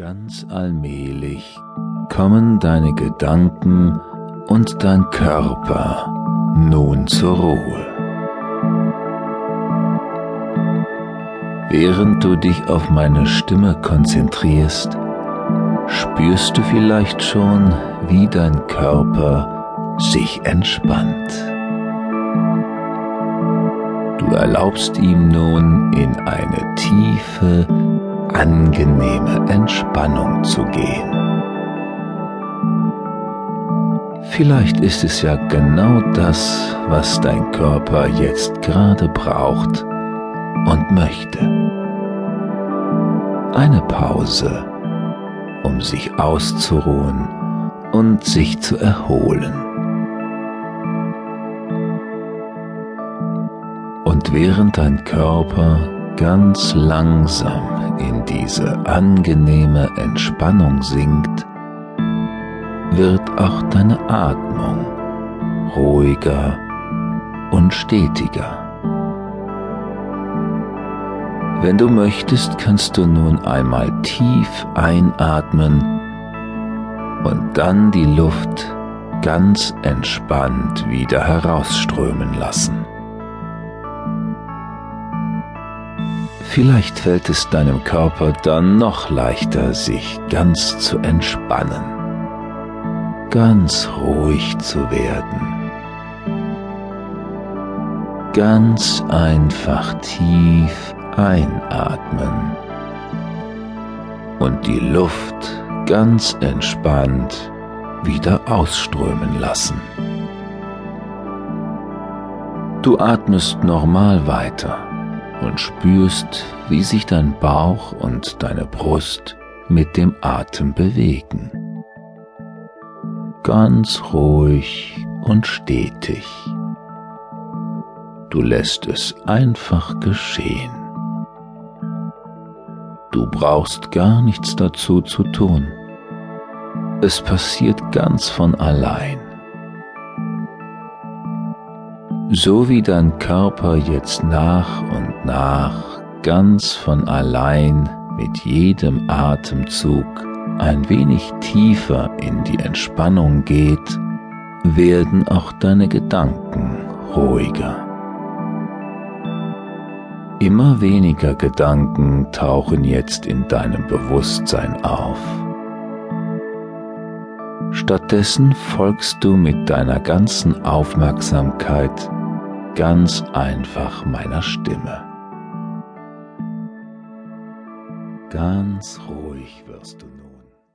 Ganz allmählich kommen deine Gedanken und dein Körper nun zur Ruhe. Während du dich auf meine Stimme konzentrierst, spürst du vielleicht schon, wie dein Körper sich entspannt. Du erlaubst ihm nun in eine tiefe, angenehme Entspannung zu gehen. Vielleicht ist es ja genau das, was dein Körper jetzt gerade braucht und möchte. Eine Pause, um sich auszuruhen und sich zu erholen. Und während dein Körper ganz langsam in diese angenehme Entspannung sinkt, wird auch deine Atmung ruhiger und stetiger. Wenn du möchtest, kannst du nun einmal tief einatmen und dann die Luft ganz entspannt wieder herausströmen lassen. Vielleicht fällt es deinem Körper dann noch leichter, sich ganz zu entspannen, ganz ruhig zu werden, ganz einfach tief einatmen und die Luft ganz entspannt wieder ausströmen lassen. Du atmest normal weiter und spürst, wie sich dein Bauch und deine Brust mit dem Atem bewegen. Ganz ruhig und stetig. Du lässt es einfach geschehen. Du brauchst gar nichts dazu zu tun. Es passiert ganz von allein. so wie dein Körper jetzt nach und nach ganz von allein mit jedem Atemzug ein wenig tiefer in die Entspannung geht, werden auch deine Gedanken ruhiger. Immer weniger Gedanken tauchen jetzt in deinem Bewusstsein auf. Stattdessen folgst du mit deiner ganzen Aufmerksamkeit ganz einfach meiner Stimme. Ganz ruhig wirst du nun.